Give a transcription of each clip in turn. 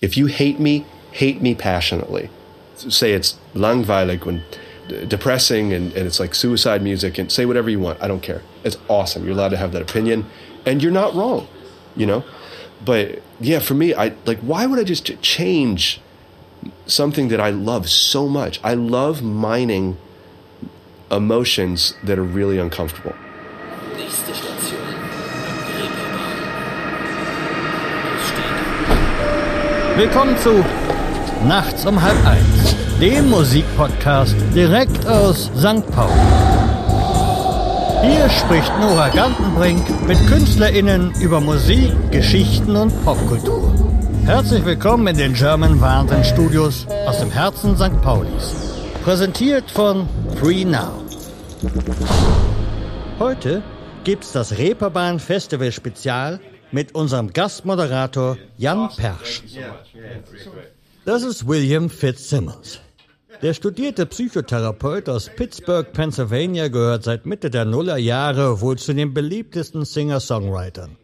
If you hate me, hate me passionately. Say it's langweilig and depressing and, and it's like suicide music and say whatever you want. I don't care. It's awesome. You're allowed to have that opinion and you're not wrong, you know? But yeah, for me, I like, why would I just change something that I love so much? I love mining emotions that are really uncomfortable. Willkommen zu Nachts um halb eins, dem Musikpodcast direkt aus St. Paul. Hier spricht Nora Gantenbrink mit KünstlerInnen über Musik, Geschichten und Popkultur. Herzlich willkommen in den German Wahnsinn Studios aus dem Herzen St. Paulis. Präsentiert von Free Now. Heute gibt's das Reeperbahn Festival Spezial mit unserem Gastmoderator Jan Persch. Das ist William Fitzsimmons. Der studierte Psychotherapeut aus Pittsburgh, Pennsylvania gehört seit Mitte der Nullerjahre wohl zu den beliebtesten Singer-Songwritern.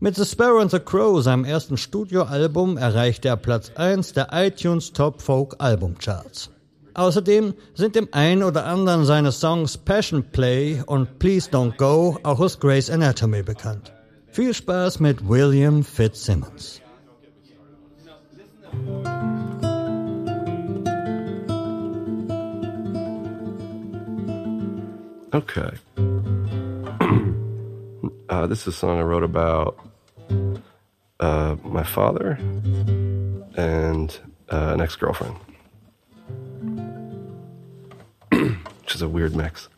Mit The Sparrow and the Crow, seinem ersten Studioalbum, erreichte er Platz 1 der iTunes Top Folk Albumcharts. Außerdem sind dem einen oder anderen seine Songs Passion Play und Please Don't Go auch aus Grey's Anatomy bekannt. Viel Spaß mit William Fitzsimmons. Okay. uh, this is a song I wrote about uh, my father and uh, an ex girlfriend, which is a weird mix.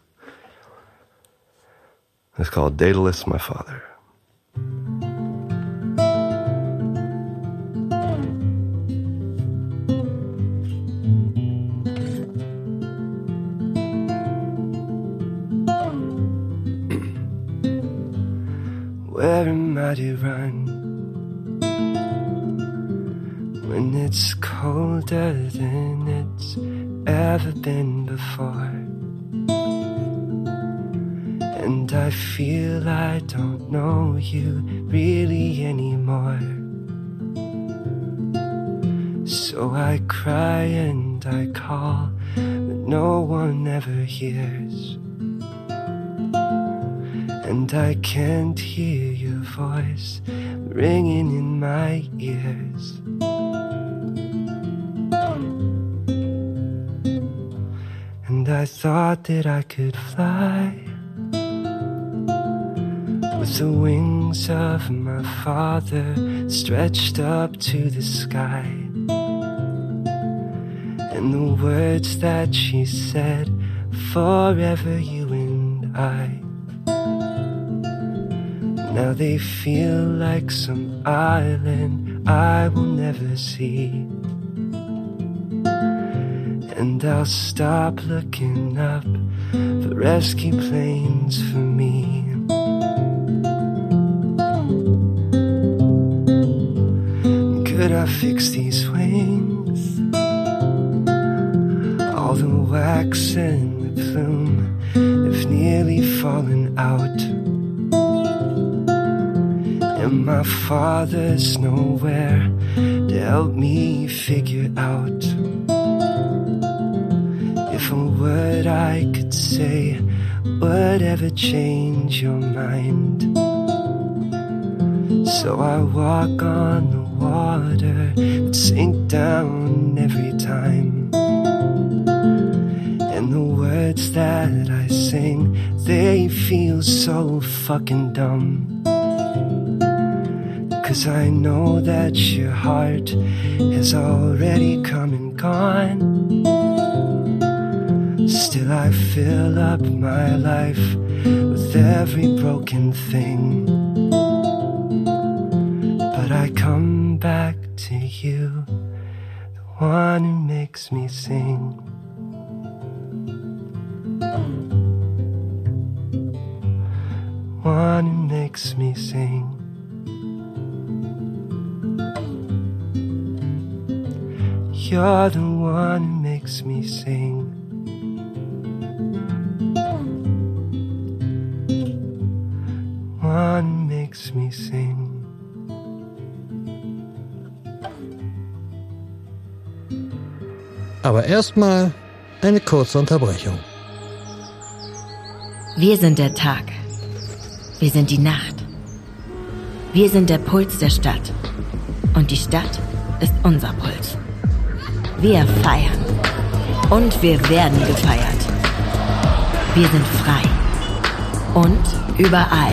It's called Daedalus, My Father. Where am I to run when it's colder than it's ever been before? And I feel I don't know you really anymore. So I cry and I call, but no one ever hears. And I can't hear your voice ringing in my ears. And I thought that I could fly with the wings of my father stretched up to the sky. And the words that she said, forever you and I. Now they feel like some island I will never see. And I'll stop looking up for rescue planes for me. Could I fix these my father's nowhere to help me figure out if a word I could say would ever change your mind. So I walk on the water and sink down every time. And the words that I sing, they feel so fucking dumb. Cause I know that your heart has already come and gone. Still, I fill up my life with every broken thing. But I come back to you, the one who makes me sing. One who makes me sing. You're the one who makes me sing. One who makes me sing. Aber erstmal eine kurze Unterbrechung. Wir sind der Tag. Wir sind die Nacht. Wir sind der Puls der Stadt. Und die Stadt ist unser Puls. Wir feiern. Und wir werden gefeiert. Wir sind frei. Und überall.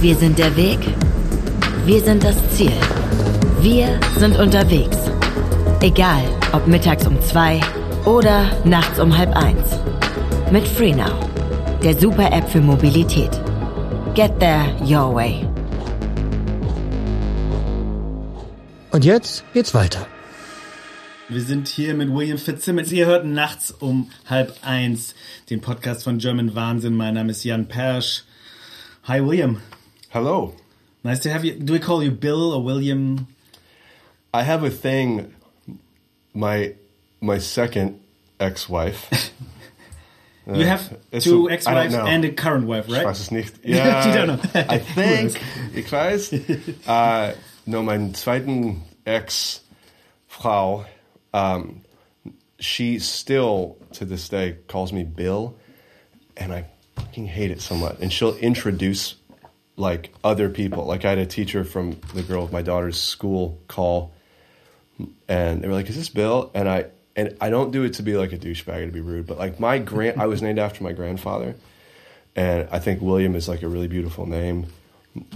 Wir sind der Weg. Wir sind das Ziel. Wir sind unterwegs. Egal, ob mittags um zwei oder nachts um halb eins. Mit FreeNow, der Super-App für Mobilität. Get there your way. Und jetzt geht's weiter. Wir sind hier mit William Fitzsimmons. Ihr hört nachts um halb eins den Podcast von German Wahnsinn. Mein Name ist Jan Persch. Hi, William. Hello. Nice to have you. Do we call you Bill or William? I have a thing. My my second ex-wife. You have it's two ex-wives and a current wife, Ich right? weiß es nicht. You Ja, don't know. I think. ich weiß. Uh, no, mein zweiten Ex-Frau, um, she still, to this day, calls me Bill, and I fucking hate it so much. And she'll introduce, like, other people. Like, I had a teacher from the girl of my daughter's school call, and they were like, "Is this Bill?" And I and I don't do it to be like a douchebag or to be rude, but like my grand, I was named after my grandfather, and I think William is like a really beautiful name,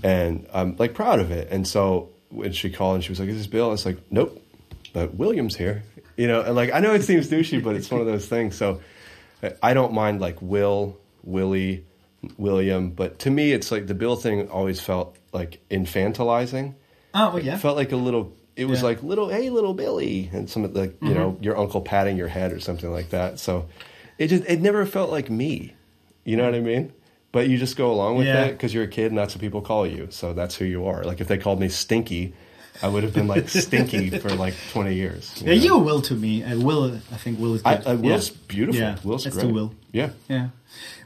and I'm like proud of it. And so when she called and she was like, "Is this Bill?" I was like, "Nope, but William's here," you know. And like I know it seems douchey, but it's one of those things. So I don't mind like Will, Willie, William, but to me, it's like the Bill thing always felt like infantilizing Oh, yeah. it felt like a little it was Yeah. like little hey little billy and some of like you know mm-hmm. your uncle patting your head or something like that so it just it never felt like me you know what i mean but you just go along with Yeah. it because you're a kid and that's what people call you so that's who you are like if they called me stinky i would have been like stinky for like 20 years Yeah, know? you Will to me. Uh, Will, I think Will is I, good. I, Will's yeah. beautiful. Yeah, Will's let's great. do Will. Yeah, Yeah.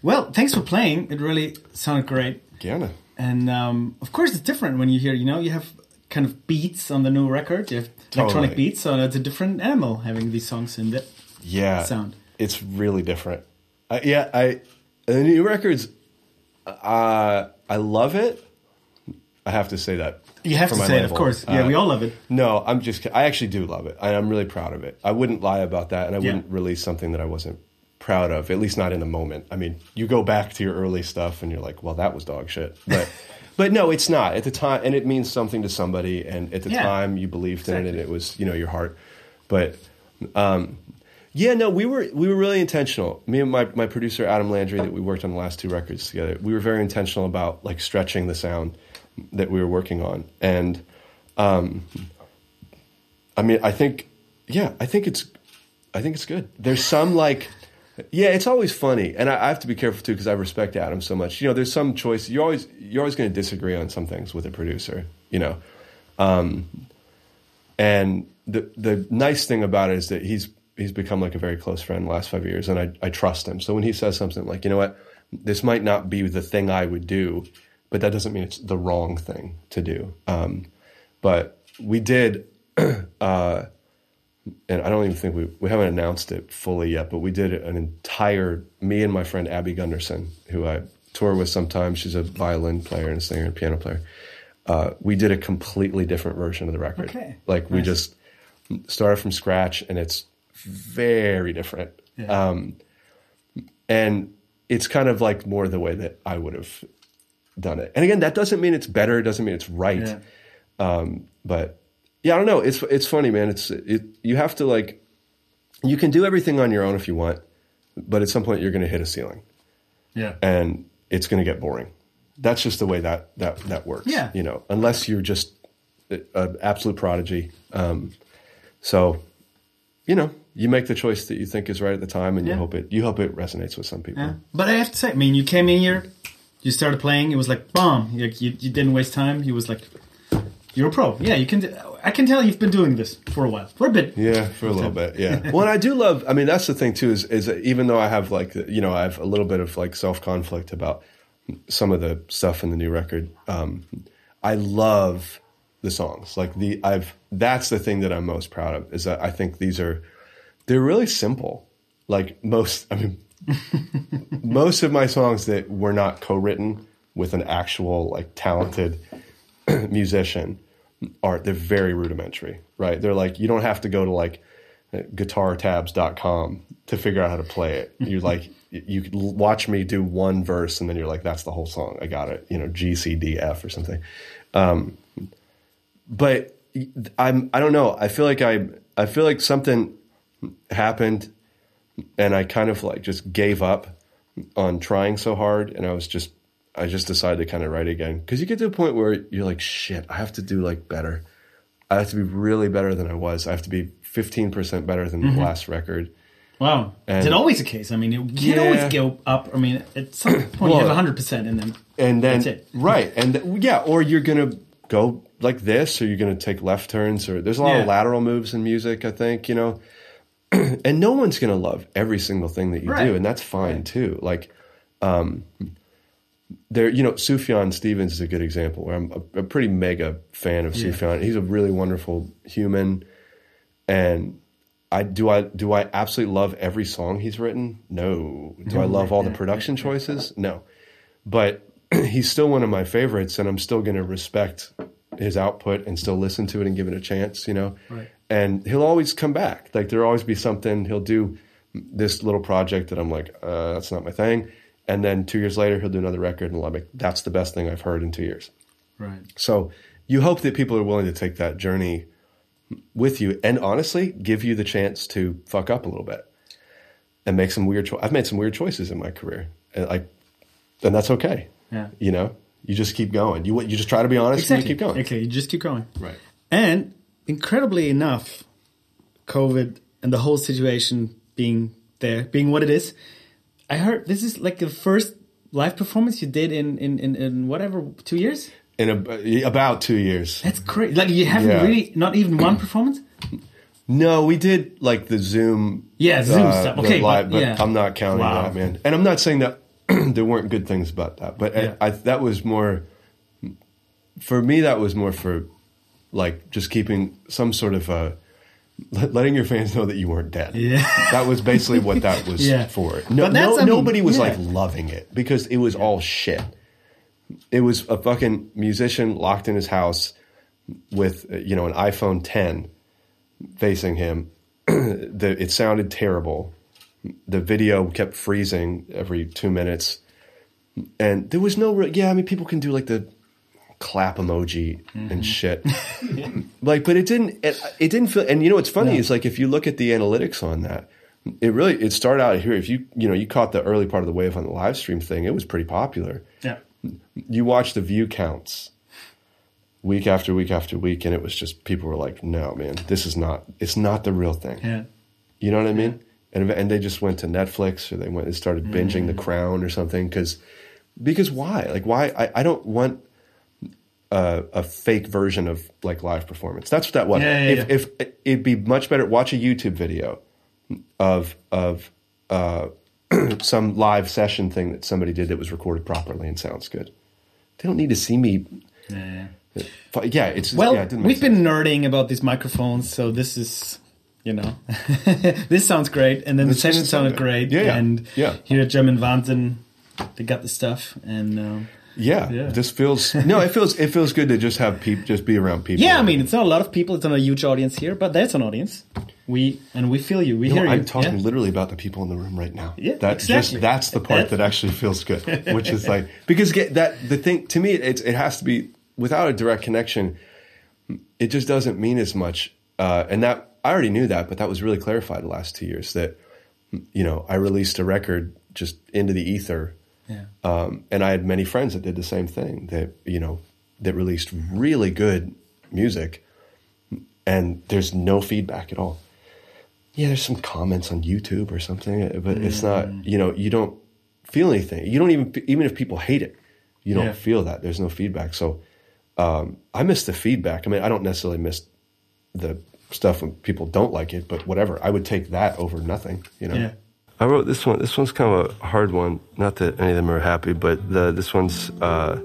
Well, thanks for playing. It really sounded great. Gerne. And um, of course, it's different when you hear, you know, you have kind of beats on the new record. You have electronic beats, so it's a different animal having these songs in it. yeah sound. it's really different uh, yeah i the new records uh i love it i have to say that You have to say it, of course. Yeah, Uh, we all love it. no i'm just. I actually do love it I, i'm really proud of it i wouldn't lie about that and i Yeah. wouldn't release something that i wasn't proud of at least not in the moment i mean you go back to your early stuff and you're like well that was dog shit but but no it's not at the time and it means something to somebody and at the Yeah. time you believed in it and it was you know your heart but um yeah, no, we were we were really intentional. Me and my, my producer Adam Landry that we worked on the last two records together. We were very intentional about like stretching the sound that we were working on. And um I mean, I think yeah, I think it's I think it's good. There's some like yeah, it's always funny, and I, I have to be careful too because I respect Adam so much. You know, there's some choice. You're always you're always going to disagree on some things with a producer. You know, um, and the the nice thing about it is that he's he's become like a very close friend the last five years, and I I trust him. So when he says something like, you know what, this might not be the thing I would do, but that doesn't mean it's the wrong thing to do. Um, but we did, uh, and I don't even think we we haven't announced it fully yet, but we did an entire me and my friend Abby Gunderson, who I tour with sometimes. She's a violin player and a singer and piano player. Uh, we did a completely different version of the record. Okay. Like we Nice. just started from scratch, and it's very different. Yeah. Um, and it's kind of like more the way that I would have done it. And again, that doesn't mean it's better. It doesn't mean it's right. Yeah. Um, but yeah, I don't know. It's it's funny, man. It's it, you have to like you can do everything on your own if you want, but at some point you're going to hit a ceiling, Yeah. and it's going to get boring. That's just the way that that that works. Yeah. you know, unless you're just an absolute prodigy. Um, so, you know, you make the choice that you think is right at the time, and Yeah. you hope it you hope it resonates with some people. Yeah. But I have to say, I mean, you came in here, you started playing, it was like, boom, you, you, you didn't waste time. He was like, you're a pro. Yeah, you can. do- I can tell you've been doing this for a while, for a bit. Yeah, for a little bit. Yeah. well, and I do love. I mean, that's the thing too. Is is that even though I have like you know I have a little bit of like self conflict about some of the stuff in the new record. Um, I love the songs. Like the I've that's the thing that I'm most proud of is that I think these are they're really simple. Like most, I mean, most of my songs that were not co-written with an actual like talented musician are they're very rudimentary, right? They're like you don't have to go to like guitartabs.com to figure out how to play it. You're like you could watch me do one verse and then you're like that's the whole song. I got it. You know, G C D F or something. Um, but I'm I don't know. I feel like I I feel like something happened and I kind of like just gave up on trying so hard and I was just I just decided to kind of write again because you get to a point where you're like shit I have to do like better I have to be really better than I was I have to be 15% better than the mm-hmm. last record Wow. And- Is it always the case? I mean, you Yeah. always go up. I mean, at some point you Well, have 100% and then and then That's it. right and th- yeah or you're gonna go like this or you're gonna take left turns or there's a lot Yeah. of lateral moves in music I think you know and no one's gonna love every single thing that you Right. do and that's fine too. Like um there you know Sufjan Stevens is a good example where I'm a, a pretty mega fan of Sufjan. He's a really wonderful human and I do I do I absolutely love every song he's written? No. Do I love all the production choices? No. But he's still one of my favorites and i'm still going to respect his output and still listen to it and give it a chance you know? Right. And he'll always come back like there'll always be something he'll do this little project that i'm like uh, that's not my thing and then two years later he'll do another record and i'm like that's the best thing i've heard in two years right. so you hope that people are willing to take that journey with you and honestly give you the chance to fuck up a little bit and make some weird cho- I've made some weird choices in my career. And like and that's okay. Yeah. You know, you just keep going. You you just try to be honest Exactly. and you keep going. Okay, you just keep going. Right. And incredibly enough, COVID and the whole situation being there, being what it is, I heard this is like the first live performance you did in in, in, in whatever two years. In a, about 2 years. That's crazy. Like you haven't Yeah. really not even one performance. No, we did like the Zoom Yeah, Zoom uh, stuff. Okay, but- live, but yeah. I'm not counting Wow. that, man. And I'm not saying that there weren't good things about that, but Yeah. I, I, that was more for me. That was more for like just keeping some sort of uh, let- letting your fans know that you weren't dead. Yeah. that was basically what that was Yeah. for. No, no I mean, nobody was yeah. like loving it because it was all shit. It was a fucking musician locked in his house with uh, you know an iPhone 10 facing him. the, it sounded terrible. The video kept freezing every two minutes, and there was no. Re- yeah, I mean, people can do like the clap emoji and mm-hmm. shit, like, but it didn't. It, it didn't feel. And you know what's funny is like if you look at the analytics on that, it really it started out here. If you you know you caught the early part of the wave on the live stream thing, it was pretty popular Yeah. you watch the view counts week after week after week and it was just people were like no man this is not it's not the real thing Yeah. you know what i mean and, and they just went to netflix or they went and started binging the mm. crown or something because because why like why i, I don't want a, a fake version of like live performance that's what that was Yeah, yeah, if, yeah. if it'd be much better watch a youtube video of of uh, some live session thing that somebody did that was recorded properly and sounds good. They don't need to see me. Yeah. Yeah, it's Well, yeah, it we've sense. been nerding about these microphones, so this is, you know, this sounds great, and then This the session sounded good. great, Yeah, yeah. and Yeah. here at German Wahnsinn, they got the stuff, and um, yeah, Yeah. This feels no, it feels it feels good to just have people just be around people. yeah, I mean, it's not a lot of people, it's not a huge audience here, but that's an audience. We and we feel you, we You know, hear you. I'm talking yeah? literally about the people in the room right now. Yeah, that's exactly. just that's the part that actually feels good, which is like because get that the thing to me it it has to be without a direct connection. It just doesn't mean as much, uh, and that I already knew that, but that was really clarified the last two years. That you know I released a record just into the ether, Yeah. um, and I had many friends that did the same thing. That you know that released really good music, and there's no feedback at all yeah, there's some comments on YouTube or something, but it's not, you know, you don't feel anything. You don't even, even if people hate it, you don't Yeah. feel that. There's no feedback. So um, I miss the feedback. I mean, I don't necessarily miss the stuff when people don't like it, but whatever. I would take that over nothing, you know? Yeah. I wrote this one. This one's kind of a hard one. Not that any of them are happy, but the, this one's, uh,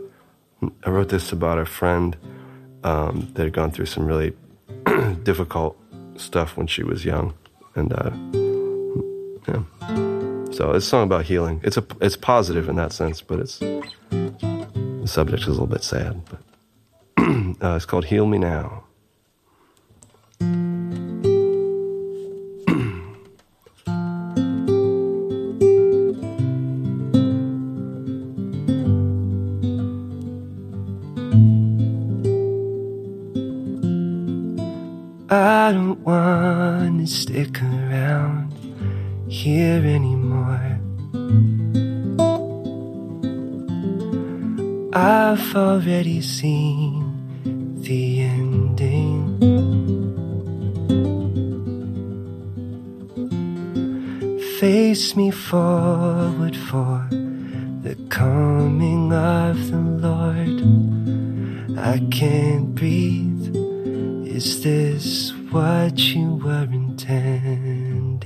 I wrote this about a friend um, that had gone through some really difficult stuff when she was young. and uh, yeah. So it's a song about healing. It's a it's positive in that sense, but it's the subject is a little bit sad. But uh, it's called "Heal Me Now." I don't want to stick around here anymore. I've already seen the ending. Face me forward for the coming of the Lord. I can't breathe. Is this what you were intending?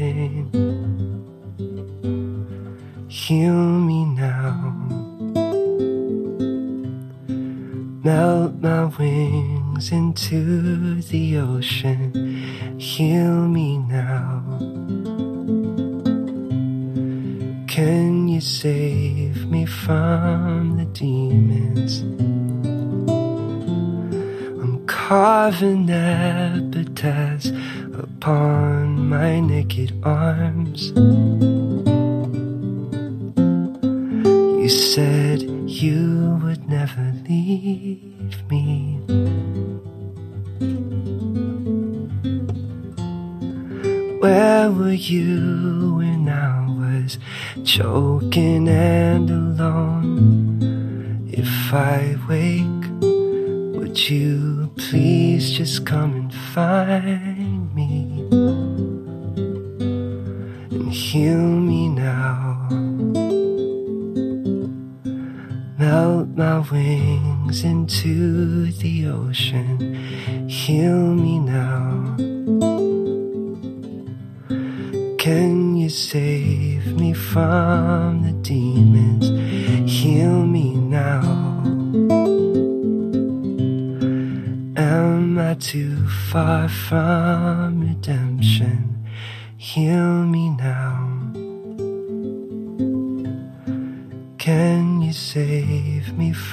Heal me now. Melt my wings into the ocean. Heal me now. Can you save me from the demons? I'm carving naked arms. You said you would never leave me. Where were you when I was choking and alone? If I wake, would you please just come and find me heal me now? Melt my wings into the ocean, heal me now. Can you save me from the demons? Heal me now. Am I too far from redemption? Heal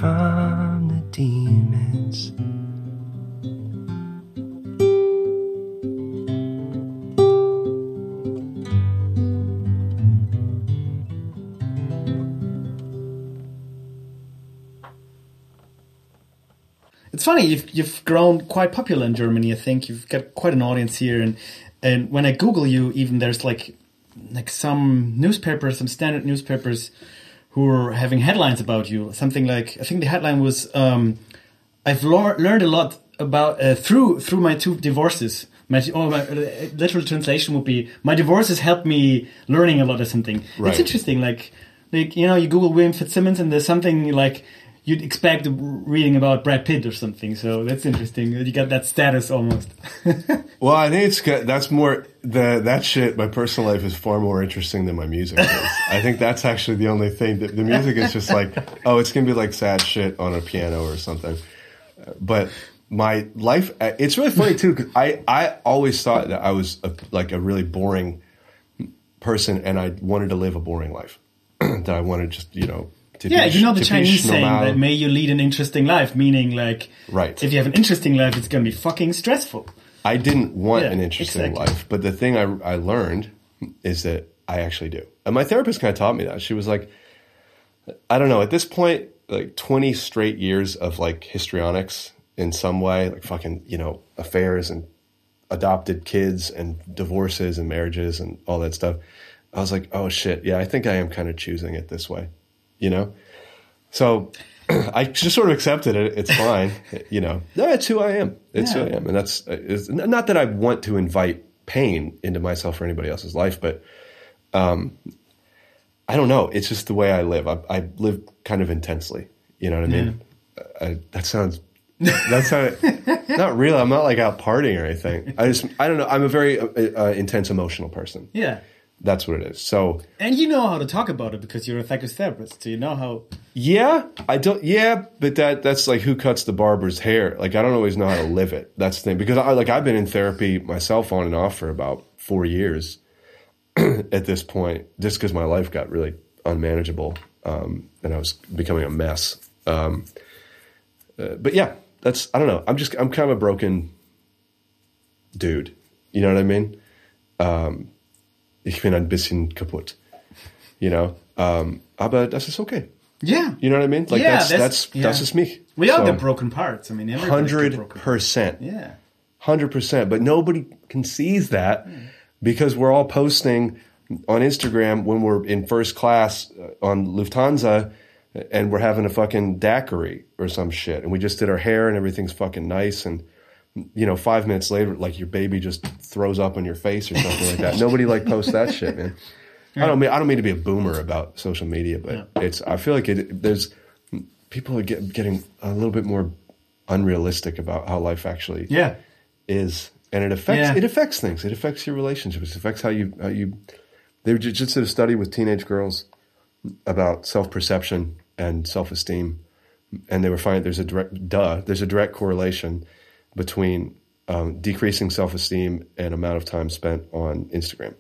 from the demons? It's funny you've you've grown quite popular in Germany. I think you've got quite an audience here, and and when I Google you, even there's like like some newspapers, some standard newspapers, who are having headlines about you. Something like I think the headline was um, I've lear- learned a lot about uh, through through my two divorces. My, oh, my uh, literal translation would be my divorces helped me learning a lot or something. Right. It's interesting, like like you know you Google William Fitzsimmons and there's something like you'd expect reading about Brad Pitt or something. So that's interesting. You got that status almost. Well, I think it's. That's more the that shit. My personal life is far more interesting than my music is. I think that's actually the only thing that the music is just like, oh, it's gonna be like sad shit on a piano or something. But my life, uh, it's really funny too. Cause I I always thought that I was a, like a really boring person, and I wanted to live a boring life. that I wanted just you know. To yeah, be, you know the Chinese saying that may you lead an interesting life, meaning like Right. if you have an interesting life, it's going to be fucking stressful. I didn't want Yeah, an interesting exactly. life, but the thing I, I learned is that I actually do. And my therapist kind of taught me that. She was like, I don't know, at this point, like 20 straight years of like histrionics in some way, like fucking, you know, affairs and adopted kids and divorces and marriages and all that stuff. I was like, oh shit, yeah, I think I am kind of choosing it this way, you know? So I just sort of accepted it. It's fine, you know. That's who I am. It's who I am, and that's it's not that I want to invite pain into myself or anybody else's life, but um, I don't know. It's just the way I live. I, I live kind of intensely. You know what I mean? I, that sounds. That's not not real. I'm not like out partying or anything. I just I don't know. I'm a very uh, uh, intense emotional person Yeah. That's what it is. So And you know how to talk about it because you're a psychotherapist. So you know how. yeah, I don't. Yeah, but that that's like who cuts the barber's hair. Like I don't always know how to live it. That's the thing because I like I've been in therapy myself on and off for about four years at this point, just because my life got really unmanageable um, and I was becoming a mess. Um, uh, but yeah, that's I don't know. I'm just I'm kind of a broken dude. You know what I mean? Um, ich bin ein bisschen kaputt. You know, um, aber das ist okay. Yeah. You know what I mean? Like Yeah, that's that's- that's yeah. that's just me. We all So, got broken parts. I mean, hundred percent, Yeah. hundred percent. But nobody can sees that because we're all posting on Instagram when we're in first class uh, on Lufthansa and we're having a fucking daiquiri or some shit, and we just did our hair and everything's fucking nice and. You know, five minutes later, like your baby just throws up on your face or something like that. Nobody like posts that shit, man. I don't mean I don't mean to be a boomer about social media, but it's I feel like it. There's people are get, getting a little bit more unrealistic about how life actually Yeah. is, and it affects Yeah. it affects things. It affects your relationships. It affects how you how you. They ju- just did a study with teenage girls about self perception and self esteem, and they were finding there's a direct duh there's a direct correlation between um, decreasing self esteem and amount of time spent on Instagram.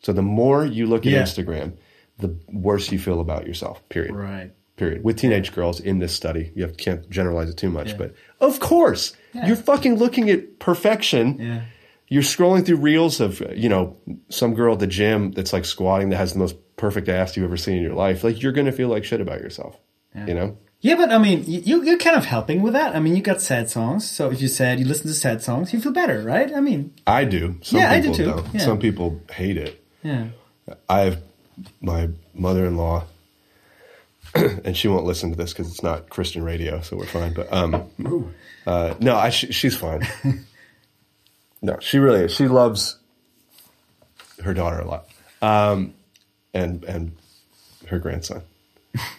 So the more you look at Yeah. Instagram, the worse you feel about yourself. Period Right. period with teenage girls in this study you have, can't generalize it too much Yeah. but of course you're fucking looking at perfection Yeah. you're scrolling through reels of you know some girl at the gym that's like squatting that has the most perfect ass you've ever seen in your life like you're gonna feel like shit about yourself you know Yeah, but I mean, you, you're kind of helping with that. I mean, you got sad songs. So if you said you listen to sad songs, you feel better, right? I mean, i do some Yeah, I do too. don't Yeah. some people hate it yeah. i have my mother-in-law and she won't listen to this because it's not christian radio so we're fine but um uh, no I, she, she's fine no she really is she loves her daughter a lot um, and and her grandson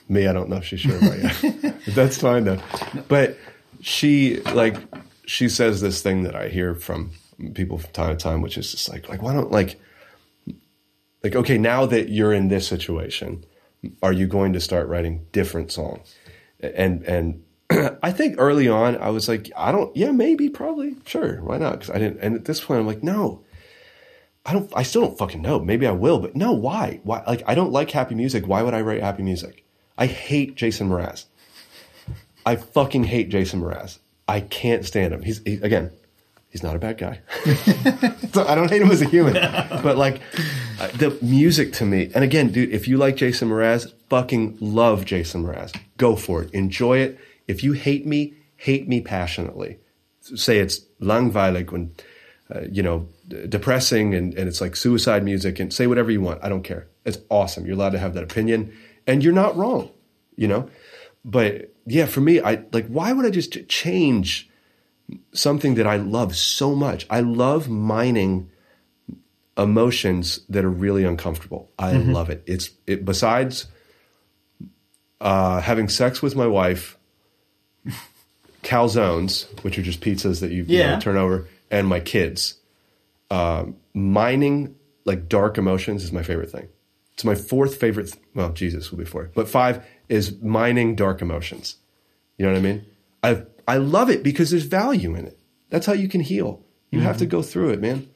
me i don't know if she's sure about yet that's fine though. But she like she says this thing that i hear from people from time to time which is just like like why don't like like okay now that you're in this situation are you going to start writing different songs? And and i think early on i was like i don't yeah maybe probably sure why not? Because i didn't and at this point i'm like no. I don't i still don't fucking know. Maybe i will but no why? Why like i don't like happy music. Why would i write happy music i hate jason mraz i fucking hate jason mraz i can't stand him he's he, again he's not a bad guy so I don't hate him as a human, but like uh, the music to me. And again, dude, if you like Jason Mraz, fucking love Jason Mraz. Go for it. Enjoy it. If you hate me, hate me passionately. Say it's langweilig when, uh, you know, depressing and, and it's like suicide music and say whatever you want. I don't care. It's awesome. You're allowed to have that opinion and you're not wrong, you know? But yeah, for me, I like, why would I just change something that I love so much? I love mining emotions that are really uncomfortable. I love it. It's it besides uh, having sex with my wife, calzones, which are just pizzas that you, you know, turn over, and my kids. Um, mining like dark emotions is my favorite thing. It's my fourth favorite. Th- well, Jesus will be four, but five is mining dark emotions. You know what I mean? I I love it because there's value in it. That's how you can heal. You have to Mm-hmm. go through it, man.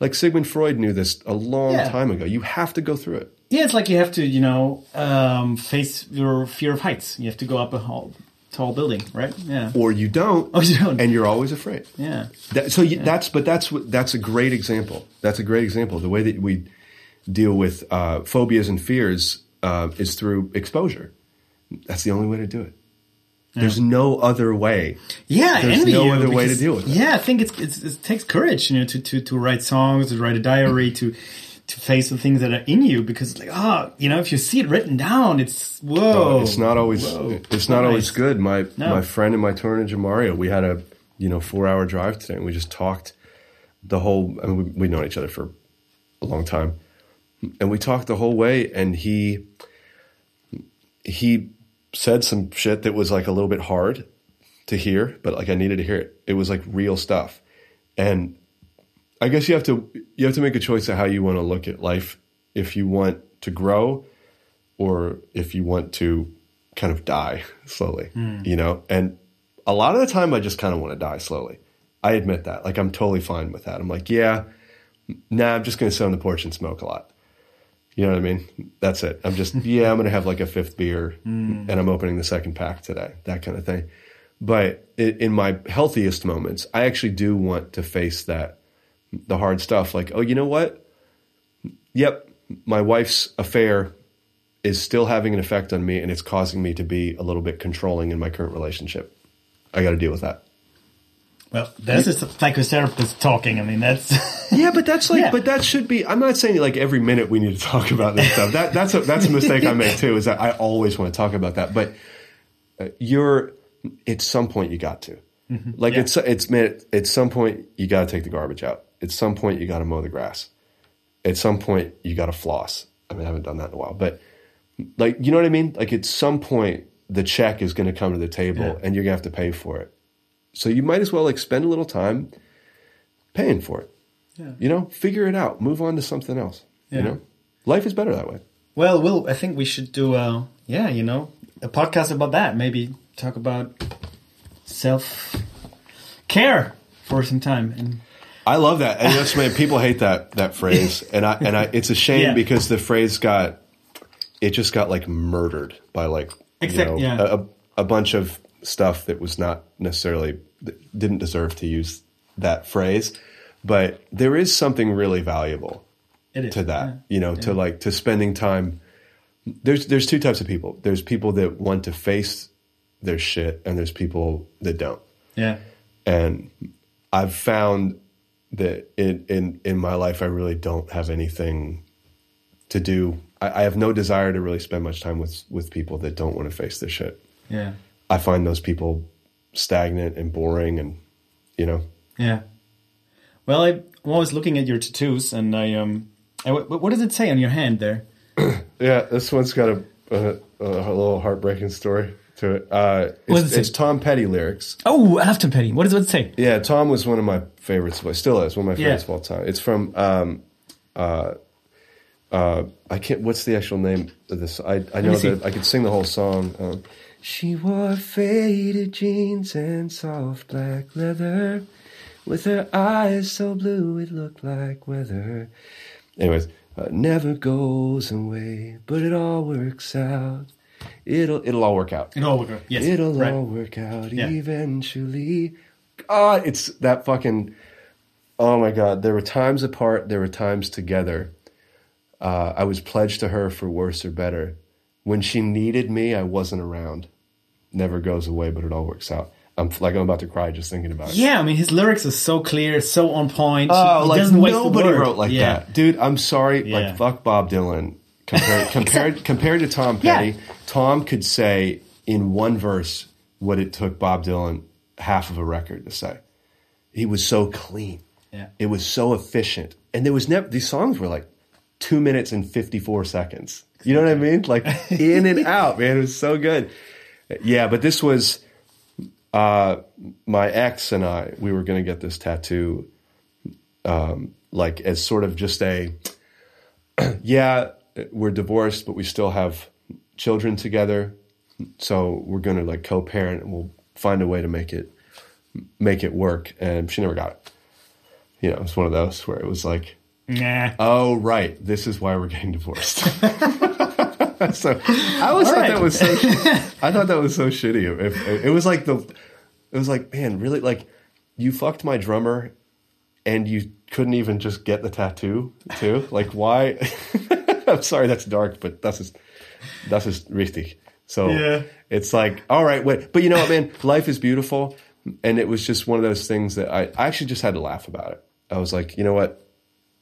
Like Sigmund Freud knew this a long Yeah. time ago. You have to go through it. Yeah, it's like you have to, you know, um, face your fear of heights. You have to go up a tall, tall building, right? Yeah. Or you don't, Oh, you don't. and you're always afraid. Yeah. That, so you, that's but that's what that's a great example. That's a great example. The way that we deal with uh, phobias and fears uh, is through exposure. That's the only way to do it. There's no other way. Yeah, There's no other way to because- deal with it. Yeah, I think it's, it's it takes courage, you know, to, to, to write songs, to write a diary, to to face the things that are in you because, like, oh, you know, if you see it written down, it's whoa. it's not always whoa. it's not always good. My No. my friend and my tournament Mario, we had a you know four hour drive today, and we just talked the whole. I mean, we, we've known each other for a long time, and we talked the whole way. And he he said some shit that was like a little bit hard to hear, but like I needed to hear it. It was like real stuff, and I guess you have to you have to make a choice of how you want to look at life if you want to grow or if you want to kind of die slowly, hmm. you know? And a lot of the time I just kind of want to die slowly. I admit that. Like I'm totally fine with that. I'm like, yeah, nah, I'm just going to sit on the porch and smoke a lot. You know what I mean? That's it. I'm just, yeah, I'm going to have like a fifth beer mm. and I'm opening the second pack today, that kind of thing. But i in my healthiest moments, I actually do want to face that, the hard stuff. Like, oh, you know what? Yep, my wife's affair is still having an effect on me and it's causing me to be a little bit controlling in my current relationship. I got to deal with that. Well, this is a psychotherapist talking. I mean, that's Yeah, but that's like, Yeah. but that should be. I'm not saying like every minute we need to talk about this stuff. That that's a that's a mistake I make too. Is that I always want to talk about that, but uh, you're at some point you got to. Like Yeah. it's it's man. At some point you got to take the garbage out. At some point you got to mow the grass. At some point you got to floss. I mean, I haven't done that in a while, but like you know what I mean. Like at some point the check is going to come to the table Yeah. and you're gonna have to pay for it. So you might as well like spend a little time paying for it. Yeah. You know, figure it out. Move on to something else. Yeah. You know, life is better that way. well, Will. I think we should do a yeah, you know, a podcast about that. Maybe talk about self care for some time. And I love that, and that's man. People hate that that phrase, and I and I. It's a shame Yeah. because the phrase got it just got like murdered by like you know, yeah. a, a bunch of stuff that was not necessarily didn't deserve to use that phrase, but there is something really valuable to that yeah. you know to like to spending time. There's there's two types of people. There's people that want to face their shit and there's people that don't. Yeah, and i've found that in in in my life i really don't have anything to do. I, I have no desire to really spend much time with with people that don't want to face their shit. Yeah, i find those people stagnant and boring and you know yeah. Well, I, I'm always looking at your tattoos, and I um, I, what what does it say on your hand there? Yeah, this one's got a, a, a little heartbreaking story to it. Uh, it's, it it's? Tom Petty lyrics. Oh, I love Tom Petty. What does it say? Yeah, Tom was one of my favorites. But still is one of my Yeah. favorites of all time. It's from um, uh, uh, I can't. What's the actual name of this? I I know that I could sing the whole song. Um, she wore faded jeans and soft black leather, with her eyes so blue it looked like weather. Anyways, uh, never goes away, but it all works out. It'll it'll all work out. It all work. out. Yes, It'll right. all work out Yeah. eventually. God, it's that fucking. Oh my God! There were times apart. There were times together. Uh, I was pledged to her for worse or better. When she needed me, I wasn't around. Never goes away, but it all works out. I'm like I'm about to cry just thinking about it. Yeah, I mean his lyrics are so clear, so on point. Oh, he like a nobody wrote like yeah. that, dude. I'm sorry. Yeah. Like fuck Bob Dylan. Compared compared compared to Tom Yeah. Petty, Tom could say in one verse what it took Bob Dylan half of a record to say. He was so clean. Yeah. It was so efficient, and there was never these songs were like two minutes and fifty four seconds. You know what I mean? Like in and out, man. It was so good. Yeah, but this was uh, my ex and I. We were going to get this tattoo um, like as sort of just a yeah we're divorced but we still have children together so we're going to like co-parent and we'll find a way to make it make it work and she never got it you know it's one of those where it was like Nah. oh right this is why we're getting divorced so i always All thought right. that was so i thought that was so shitty. If, it was like the it was like man really like you fucked my drummer and you couldn't even just get the tattoo too? Like why? I'm sorry that's dark but that's just that's just richtig so Yeah. it's like all right wait. But you know what man? Life is beautiful and it was just one of those things that i, I actually just had to laugh about it. I was like you know what?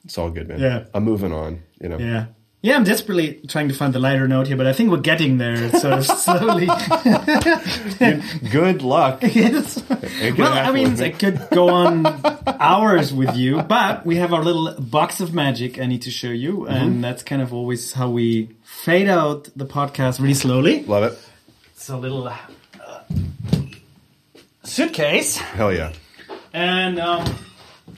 It's all good man. Yeah. i'm moving on you know? Yeah. Yeah, I'm desperately trying to find the lighter note here, but I think we're getting there sort of slowly. good luck Yes. Well, I mean, with. I could go on hours with you, but we have our little box of magic I need to show you, Mm-hmm. and that's kind of always how we fade out the podcast really slowly. love it It's a little uh, suitcase, hell yeah and um,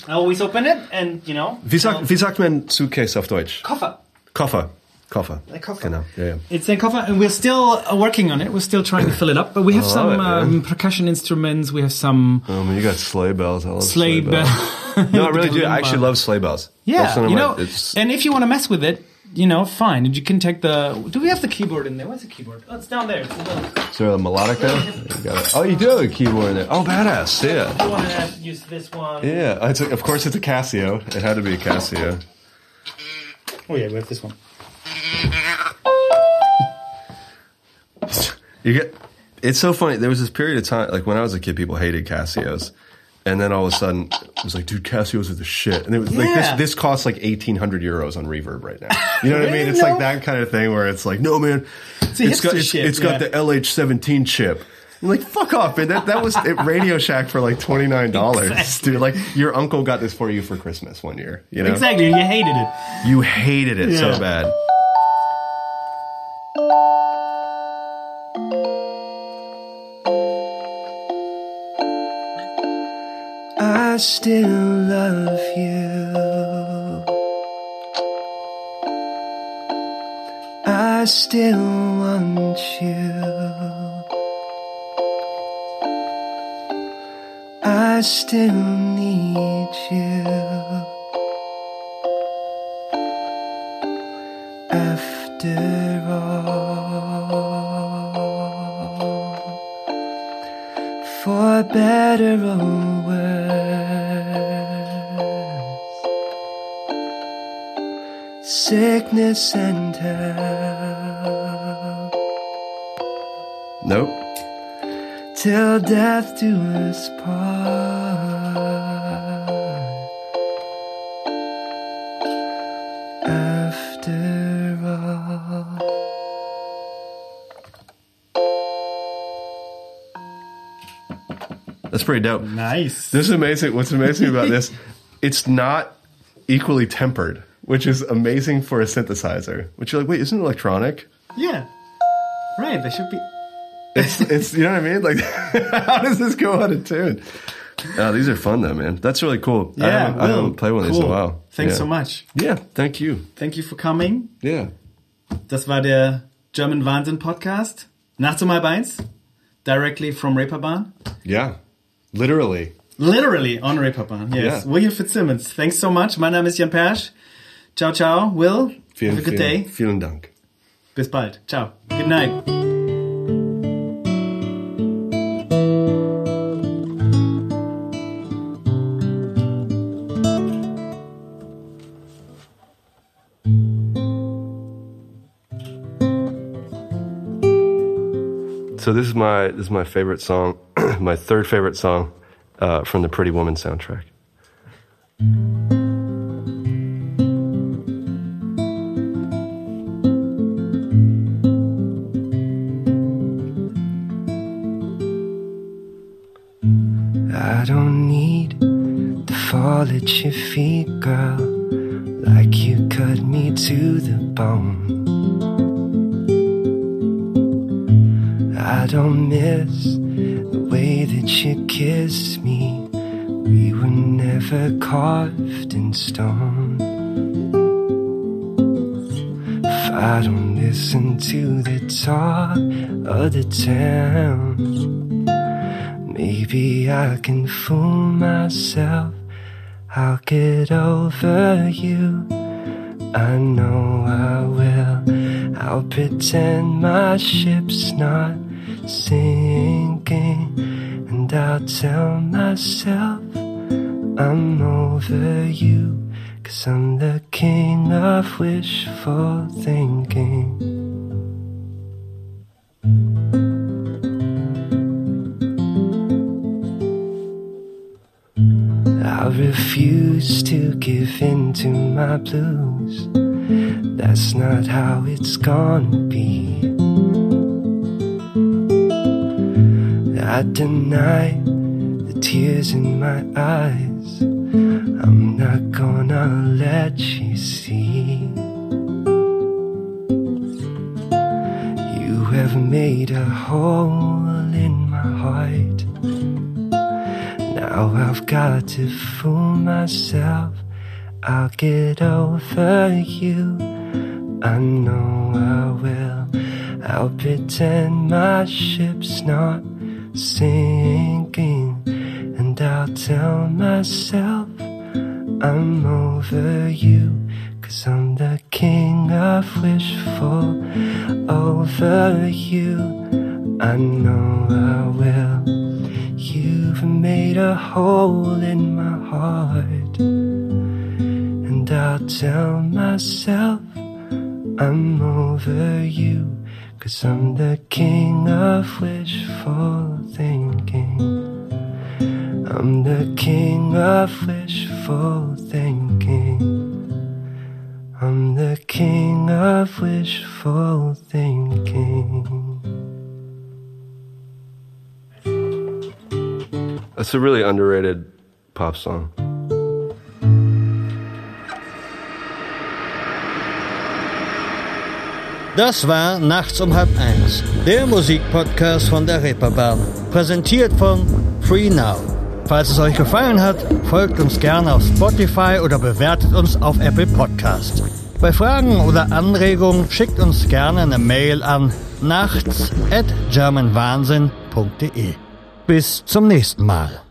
I always open it, and you know, wie sagt, wie sagt man Suitcase auf Deutsch Koffer. Koffer. Koffer. Ein Koffer. Genau. Ja, ja. It's a cover, and we're still uh, working on it. We're still trying to fill it up, but we have I some love it, um, percussion instruments. We have some Oh man, you got sleigh bells. I love sleigh bells. bells. No, I really do. I actually love sleigh bells. Yeah, That's one you my- know, it's- and if you want to mess with it, you know, fine. And you can take the. Do we have the keyboard in there? Where's the keyboard? Oh, it's down there. It's in the- is there a melodica? You got it. Oh, you do have a keyboard in there. Oh, badass. Yeah. I want to use this one. Yeah. It's a, of course, it's a Casio. It had to be a Casio. Oh yeah, we have this one. You get. It's so funny. There was this period of time, like when I was a kid, people hated Casios, and then all of a sudden, it was like, dude, Casios are the shit. And it was like Yeah. this. This costs like eighteen hundred euros on Reverb right now. You know what I mean? It's No. like that kind of thing where it's like, no man, it's a got hipster it's, shit, it's got yeah. the LH17 chip. You're like, fuck off, man. That that was at Radio Shack for like twenty nine dollars, Exactly. dude. Like your uncle got this for you for Christmas one year. You know, Exactly. You hated it. You hated it so bad. I still love you. I still want you. Still need you. After all, for better or worse, sickness and health. Nope. Till death do us part. That's pretty dope. Nice. This is amazing. What's amazing about this, it's not equally tempered, which is amazing for a synthesizer. Which you're like, wait, isn't it electronic? Yeah. Right. They should be. It's, it's you know what I mean? Like, how does this go out of tune? Oh, these are fun though, man. That's really cool. I Yeah. haven't, I haven't played one of these in a while. Thanks yeah. so much. Yeah, thank you. Thank you for coming. Yeah. Das war der German Wahnsinn Podcast. Nachts um halb eins. Directly from Reeperbahn. Yeah. Literally. Literally on Reeperbahn. Yes. Yeah. William Fitzsimmons. Thanks so much. Mein Name ist Jan Paersch. Ciao, ciao. Will, Vielen, have a good vielen, day. Vielen Dank. Bis bald. Ciao. Good night. So this is my this is my favorite song, my third favorite song uh, from the Pretty Woman soundtrack. I don't need to fall at your feet, girl, like you cut me to the bone. I don't miss kiss me. We were never carved in stone. If I don't listen to the talk of the town, maybe I can fool myself. I'll get over you. I know I will. I'll pretend my ship's not sinking. Tell myself I'm over you. Cause I'm the king of wishful thinking. I refuse to give in to my blues. That's not how it's gonna be. I deny tears in my eyes. I'm not gonna let you see. You have made a hole in my heart. Now I've got to fool myself. I'll get over you. I know I will. I'll pretend my ship's not sinking, I'll tell myself I'm over you. Cause I'm the king of wishful over you. I know I will. You've made a hole in my heart. And I'll tell myself I'm over you. Cause I'm the king of wishful. I'm the king of wishful thinking. I'm the king of wishful thinking. That's a really underrated pop song. Das war Nachts um halb eins, der Musikpodcast von der Reeperbahn, präsentiert von Free Now. Falls es euch gefallen hat, folgt uns gerne auf Spotify oder bewertet uns auf Apple Podcast. Bei Fragen oder Anregungen schickt uns gerne eine Mail an nachts at germanwahnsinn.de. Bis zum nächsten Mal.